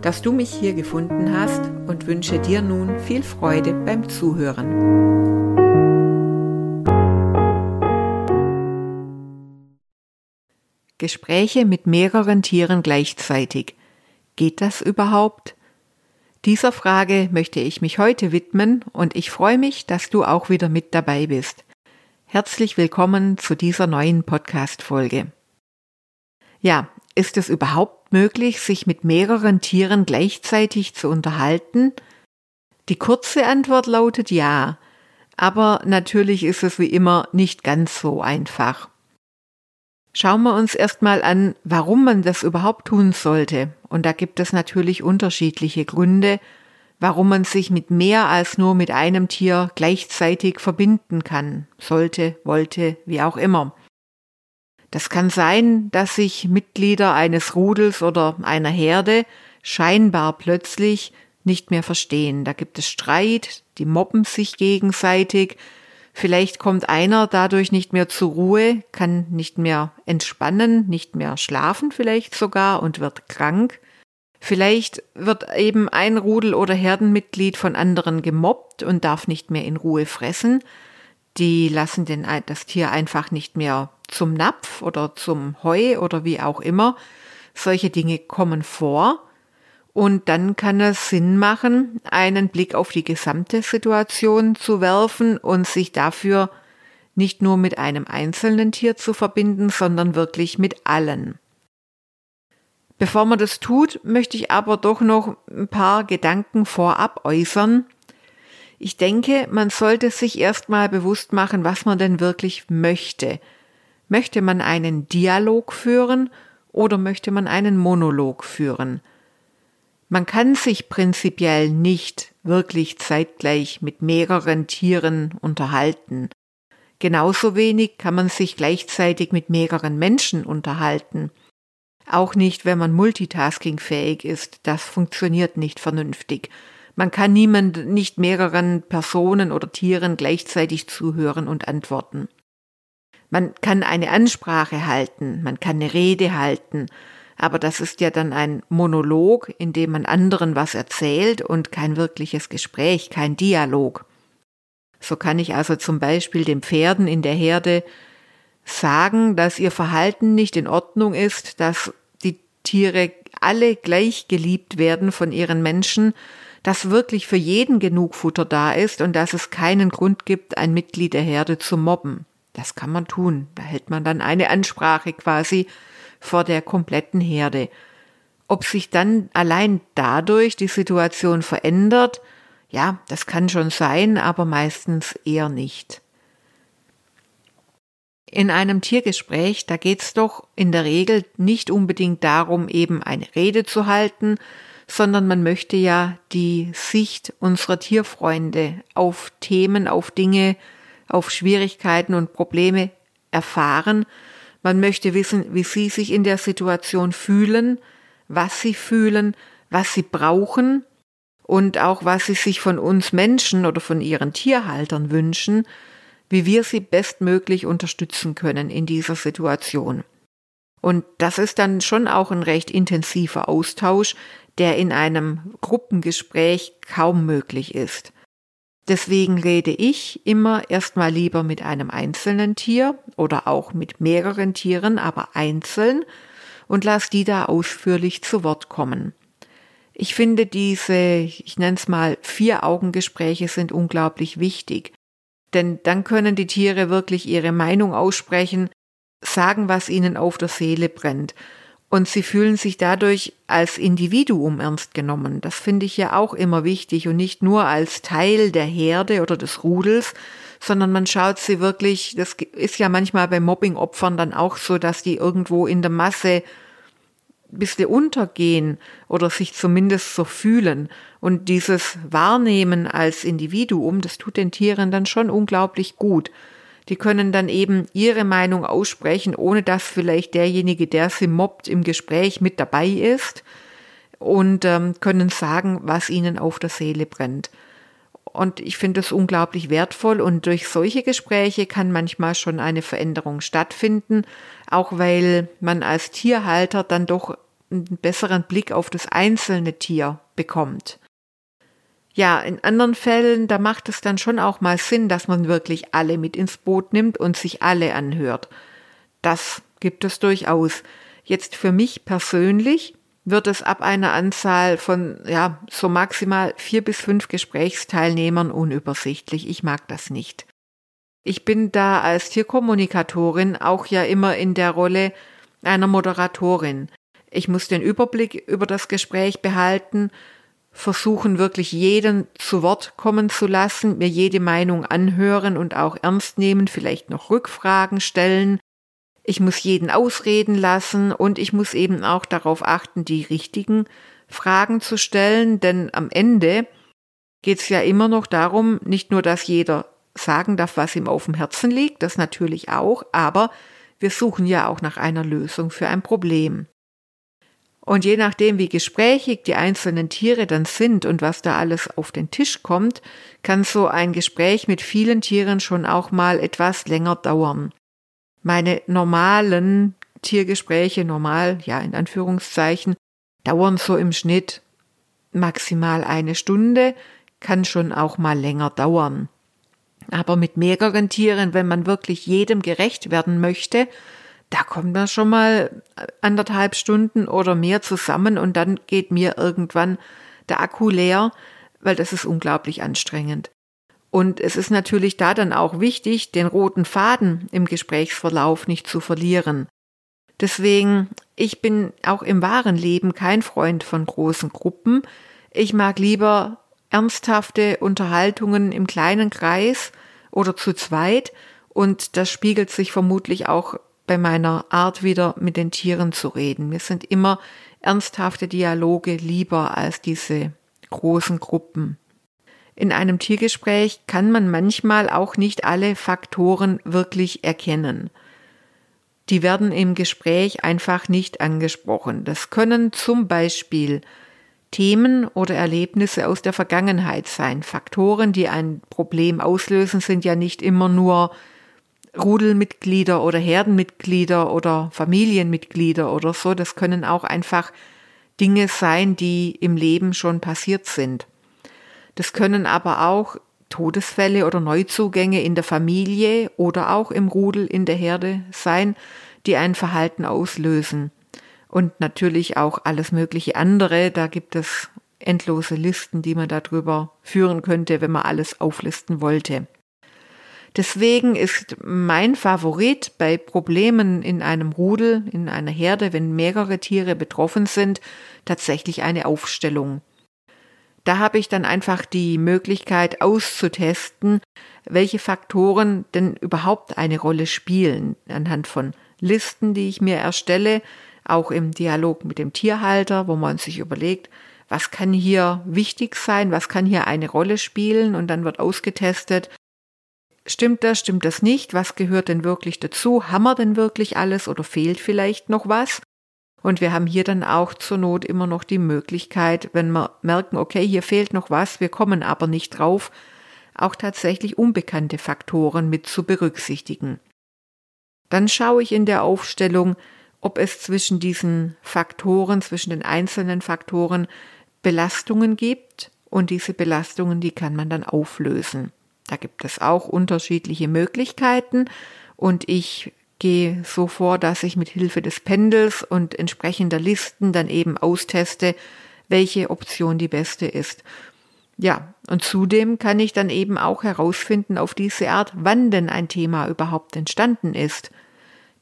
dass du mich hier gefunden hast und wünsche dir nun viel Freude beim Zuhören. Gespräche mit mehreren Tieren gleichzeitig. Geht das überhaupt? Dieser Frage möchte ich mich heute widmen und ich freue mich, dass du auch wieder mit dabei bist. Herzlich willkommen zu dieser neuen Podcast-Folge. Ja, ist es überhaupt möglich, sich mit mehreren Tieren gleichzeitig zu unterhalten? Die kurze Antwort lautet ja, aber natürlich ist es wie immer nicht ganz so einfach. Schauen wir uns erstmal an, warum man das überhaupt tun sollte. Und da gibt es natürlich unterschiedliche Gründe, warum man sich mit mehr als nur mit einem Tier gleichzeitig verbinden kann, sollte, wollte, wie auch immer. Das kann sein, dass sich Mitglieder eines Rudels oder einer Herde scheinbar plötzlich nicht mehr verstehen. Da gibt es Streit, die mobben sich gegenseitig, vielleicht kommt einer dadurch nicht mehr zur Ruhe, kann nicht mehr entspannen, nicht mehr schlafen vielleicht sogar und wird krank. Vielleicht wird eben ein Rudel- oder Herdenmitglied von anderen gemobbt und darf nicht mehr in Ruhe fressen. Die lassen den, das Tier einfach nicht mehr zum Napf oder zum Heu oder wie auch immer. Solche Dinge kommen vor. Und dann kann es Sinn machen, einen Blick auf die gesamte Situation zu werfen und sich dafür nicht nur mit einem einzelnen Tier zu verbinden, sondern wirklich mit allen. Bevor man das tut, möchte ich aber doch noch ein paar Gedanken vorab äußern. Ich denke, man sollte sich erstmal bewusst machen, was man denn wirklich möchte. Möchte man einen Dialog führen oder möchte man einen Monolog führen? Man kann sich prinzipiell nicht wirklich zeitgleich mit mehreren Tieren unterhalten. Genauso wenig kann man sich gleichzeitig mit mehreren Menschen unterhalten. Auch nicht, wenn man multitaskingfähig ist. Das funktioniert nicht vernünftig. Man kann niemand, nicht mehreren Personen oder Tieren gleichzeitig zuhören und antworten. Man kann eine Ansprache halten, man kann eine Rede halten, aber das ist ja dann ein Monolog, in dem man anderen was erzählt und kein wirkliches Gespräch, kein Dialog. So kann ich also zum Beispiel den Pferden in der Herde sagen, dass ihr Verhalten nicht in Ordnung ist, dass die Tiere alle gleich geliebt werden von ihren Menschen, dass wirklich für jeden genug Futter da ist und dass es keinen Grund gibt, ein Mitglied der Herde zu mobben. Das kann man tun. Da hält man dann eine Ansprache quasi vor der kompletten Herde. Ob sich dann allein dadurch die Situation verändert, ja, das kann schon sein, aber meistens eher nicht. In einem Tiergespräch, da geht's doch in der Regel nicht unbedingt darum, eben eine Rede zu halten, sondern man möchte ja die Sicht unserer Tierfreunde auf Themen, auf Dinge auf Schwierigkeiten und Probleme erfahren. Man möchte wissen, wie sie sich in der Situation fühlen, was sie fühlen, was sie brauchen und auch was sie sich von uns Menschen oder von ihren Tierhaltern wünschen, wie wir sie bestmöglich unterstützen können in dieser Situation. Und das ist dann schon auch ein recht intensiver Austausch, der in einem Gruppengespräch kaum möglich ist. Deswegen rede ich immer erstmal lieber mit einem einzelnen Tier oder auch mit mehreren Tieren, aber einzeln und lass die da ausführlich zu Wort kommen. Ich finde diese, ich nenne es mal, Vier-Augen-Gespräche sind unglaublich wichtig. Denn dann können die Tiere wirklich ihre Meinung aussprechen, sagen, was ihnen auf der Seele brennt und sie fühlen sich dadurch als Individuum ernst genommen. Das finde ich ja auch immer wichtig und nicht nur als Teil der Herde oder des Rudels, sondern man schaut sie wirklich, das ist ja manchmal bei Mobbing-Opfern dann auch so, dass die irgendwo in der Masse ein bisschen untergehen oder sich zumindest so fühlen. Und dieses Wahrnehmen als Individuum, das tut den Tieren dann schon unglaublich gut. Die können dann eben ihre Meinung aussprechen, ohne dass vielleicht derjenige, der sie mobbt, im Gespräch mit dabei ist und ähm, können sagen, was ihnen auf der Seele brennt. Und ich finde es unglaublich wertvoll und durch solche Gespräche kann manchmal schon eine Veränderung stattfinden, auch weil man als Tierhalter dann doch einen besseren Blick auf das einzelne Tier bekommt. Ja, in anderen Fällen, da macht es dann schon auch mal Sinn, dass man wirklich alle mit ins Boot nimmt und sich alle anhört. Das gibt es durchaus. Jetzt für mich persönlich wird es ab einer Anzahl von, ja, so maximal vier bis fünf Gesprächsteilnehmern unübersichtlich. Ich mag das nicht. Ich bin da als Tierkommunikatorin auch ja immer in der Rolle einer Moderatorin. Ich muss den Überblick über das Gespräch behalten versuchen wirklich jeden zu Wort kommen zu lassen, mir jede Meinung anhören und auch ernst nehmen, vielleicht noch Rückfragen stellen. Ich muss jeden ausreden lassen und ich muss eben auch darauf achten, die richtigen Fragen zu stellen, denn am Ende geht es ja immer noch darum, nicht nur, dass jeder sagen darf, was ihm auf dem Herzen liegt, das natürlich auch, aber wir suchen ja auch nach einer Lösung für ein Problem. Und je nachdem, wie gesprächig die einzelnen Tiere dann sind und was da alles auf den Tisch kommt, kann so ein Gespräch mit vielen Tieren schon auch mal etwas länger dauern. Meine normalen Tiergespräche, normal, ja, in Anführungszeichen, dauern so im Schnitt maximal eine Stunde, kann schon auch mal länger dauern. Aber mit mehreren Tieren, wenn man wirklich jedem gerecht werden möchte, da kommt dann schon mal anderthalb Stunden oder mehr zusammen und dann geht mir irgendwann der Akku leer, weil das ist unglaublich anstrengend. Und es ist natürlich da dann auch wichtig, den roten Faden im Gesprächsverlauf nicht zu verlieren. Deswegen, ich bin auch im wahren Leben kein Freund von großen Gruppen. Ich mag lieber ernsthafte Unterhaltungen im kleinen Kreis oder zu zweit und das spiegelt sich vermutlich auch bei meiner Art wieder mit den Tieren zu reden. Mir sind immer ernsthafte Dialoge lieber als diese großen Gruppen. In einem Tiergespräch kann man manchmal auch nicht alle Faktoren wirklich erkennen. Die werden im Gespräch einfach nicht angesprochen. Das können zum Beispiel Themen oder Erlebnisse aus der Vergangenheit sein. Faktoren, die ein Problem auslösen, sind ja nicht immer nur Rudelmitglieder oder Herdenmitglieder oder Familienmitglieder oder so. Das können auch einfach Dinge sein, die im Leben schon passiert sind. Das können aber auch Todesfälle oder Neuzugänge in der Familie oder auch im Rudel in der Herde sein, die ein Verhalten auslösen. Und natürlich auch alles mögliche andere. Da gibt es endlose Listen, die man darüber führen könnte, wenn man alles auflisten wollte. Deswegen ist mein Favorit bei Problemen in einem Rudel, in einer Herde, wenn mehrere Tiere betroffen sind, tatsächlich eine Aufstellung. Da habe ich dann einfach die Möglichkeit auszutesten, welche Faktoren denn überhaupt eine Rolle spielen, anhand von Listen, die ich mir erstelle, auch im Dialog mit dem Tierhalter, wo man sich überlegt, was kann hier wichtig sein, was kann hier eine Rolle spielen und dann wird ausgetestet, Stimmt das, stimmt das nicht? Was gehört denn wirklich dazu? Haben wir denn wirklich alles oder fehlt vielleicht noch was? Und wir haben hier dann auch zur Not immer noch die Möglichkeit, wenn wir merken, okay, hier fehlt noch was, wir kommen aber nicht drauf, auch tatsächlich unbekannte Faktoren mit zu berücksichtigen. Dann schaue ich in der Aufstellung, ob es zwischen diesen Faktoren, zwischen den einzelnen Faktoren Belastungen gibt und diese Belastungen, die kann man dann auflösen. Da gibt es auch unterschiedliche Möglichkeiten und ich gehe so vor, dass ich mit Hilfe des Pendels und entsprechender Listen dann eben austeste, welche Option die beste ist. Ja, und zudem kann ich dann eben auch herausfinden auf diese Art, wann denn ein Thema überhaupt entstanden ist.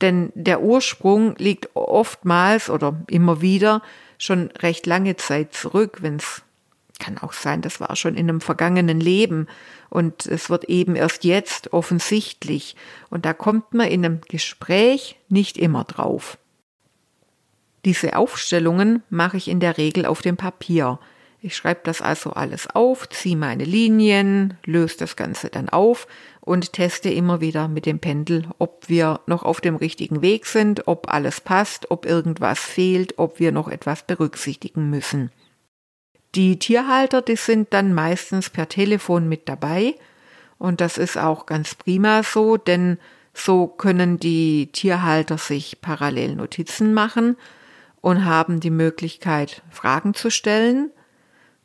Denn der Ursprung liegt oftmals oder immer wieder schon recht lange Zeit zurück, wenn es kann auch sein, das war schon in einem vergangenen Leben und es wird eben erst jetzt offensichtlich und da kommt man in einem Gespräch nicht immer drauf. Diese Aufstellungen mache ich in der Regel auf dem Papier. Ich schreibe das also alles auf, ziehe meine Linien, löse das Ganze dann auf und teste immer wieder mit dem Pendel, ob wir noch auf dem richtigen Weg sind, ob alles passt, ob irgendwas fehlt, ob wir noch etwas berücksichtigen müssen. Die Tierhalter, die sind dann meistens per Telefon mit dabei und das ist auch ganz prima so, denn so können die Tierhalter sich parallel Notizen machen und haben die Möglichkeit, Fragen zu stellen.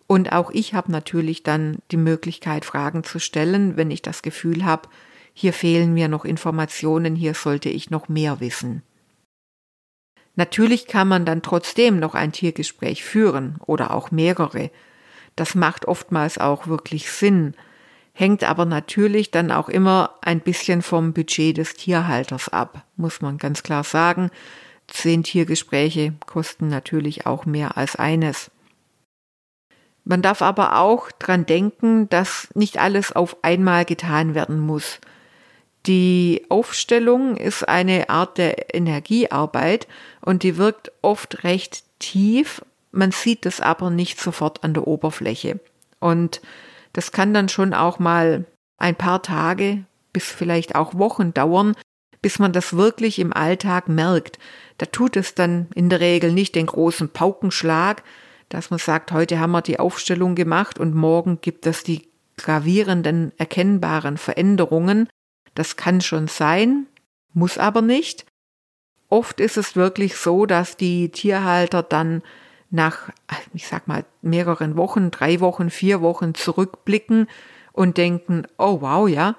Und auch ich habe natürlich dann die Möglichkeit, Fragen zu stellen, wenn ich das Gefühl habe, hier fehlen mir noch Informationen, hier sollte ich noch mehr wissen. Natürlich kann man dann trotzdem noch ein Tiergespräch führen oder auch mehrere. Das macht oftmals auch wirklich Sinn, hängt aber natürlich dann auch immer ein bisschen vom Budget des Tierhalters ab, muss man ganz klar sagen. Zehn Tiergespräche kosten natürlich auch mehr als eines. Man darf aber auch dran denken, dass nicht alles auf einmal getan werden muss. Die Aufstellung ist eine Art der Energiearbeit und die wirkt oft recht tief. Man sieht es aber nicht sofort an der Oberfläche. Und das kann dann schon auch mal ein paar Tage bis vielleicht auch Wochen dauern, bis man das wirklich im Alltag merkt. Da tut es dann in der Regel nicht den großen Paukenschlag, dass man sagt, heute haben wir die Aufstellung gemacht und morgen gibt es die gravierenden, erkennbaren Veränderungen. Das kann schon sein, muss aber nicht. Oft ist es wirklich so, dass die Tierhalter dann nach, ich sag mal, mehreren Wochen, drei Wochen, vier Wochen zurückblicken und denken, oh wow, ja,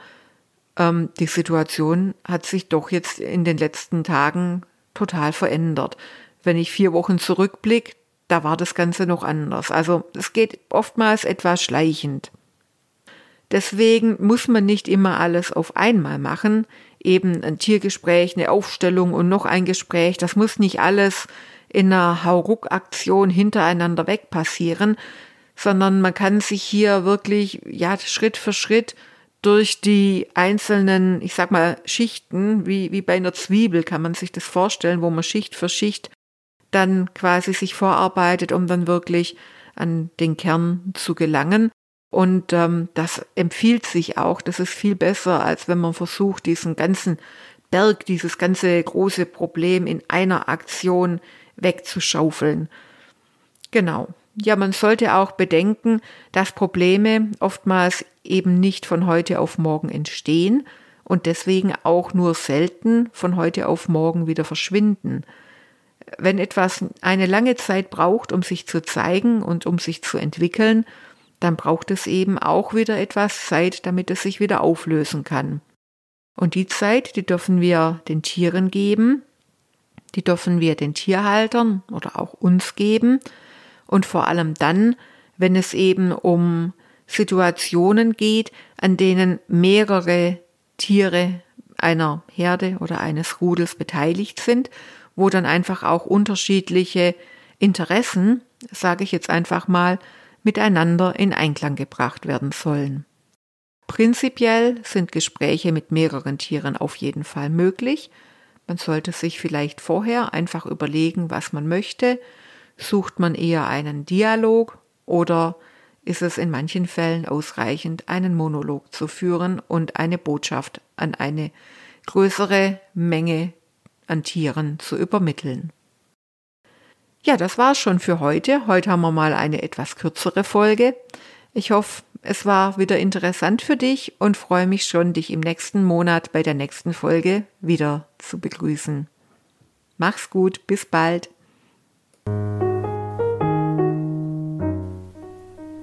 ähm, die Situation hat sich doch jetzt in den letzten Tagen total verändert. Wenn ich vier Wochen zurückblicke, da war das Ganze noch anders. Also es geht oftmals etwas schleichend. Deswegen muss man nicht immer alles auf einmal machen. Eben ein Tiergespräch, eine Aufstellung und noch ein Gespräch. Das muss nicht alles in einer Hauruck-Aktion hintereinander weg passieren, sondern man kann sich hier wirklich, ja, Schritt für Schritt durch die einzelnen, ich sag mal, Schichten, wie, wie bei einer Zwiebel kann man sich das vorstellen, wo man Schicht für Schicht dann quasi sich vorarbeitet, um dann wirklich an den Kern zu gelangen. Und ähm, das empfiehlt sich auch. Das ist viel besser, als wenn man versucht, diesen ganzen Berg, dieses ganze große Problem in einer Aktion wegzuschaufeln. Genau. Ja, man sollte auch bedenken, dass Probleme oftmals eben nicht von heute auf morgen entstehen und deswegen auch nur selten von heute auf morgen wieder verschwinden. Wenn etwas eine lange Zeit braucht, um sich zu zeigen und um sich zu entwickeln, dann braucht es eben auch wieder etwas Zeit, damit es sich wieder auflösen kann. Und die Zeit, die dürfen wir den Tieren geben, die dürfen wir den Tierhaltern oder auch uns geben, und vor allem dann, wenn es eben um Situationen geht, an denen mehrere Tiere einer Herde oder eines Rudels beteiligt sind, wo dann einfach auch unterschiedliche Interessen, sage ich jetzt einfach mal, miteinander in Einklang gebracht werden sollen. Prinzipiell sind Gespräche mit mehreren Tieren auf jeden Fall möglich. Man sollte sich vielleicht vorher einfach überlegen, was man möchte Sucht man eher einen Dialog oder ist es in manchen Fällen ausreichend, einen Monolog zu führen und eine Botschaft an eine größere Menge an Tieren zu übermitteln? Ja, das war's schon für heute. Heute haben wir mal eine etwas kürzere Folge. Ich hoffe, es war wieder interessant für dich und freue mich schon, dich im nächsten Monat bei der nächsten Folge wieder zu begrüßen. Mach's gut, bis bald.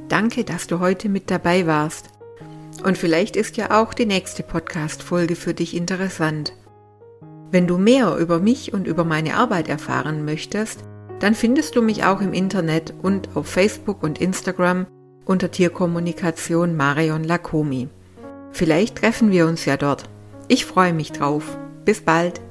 Danke, dass du heute mit dabei warst. Und vielleicht ist ja auch die nächste Podcast-Folge für dich interessant. Wenn du mehr über mich und über meine Arbeit erfahren möchtest, dann findest du mich auch im Internet und auf Facebook und Instagram unter Tierkommunikation Marion Lakomi. Vielleicht treffen wir uns ja dort. Ich freue mich drauf. Bis bald.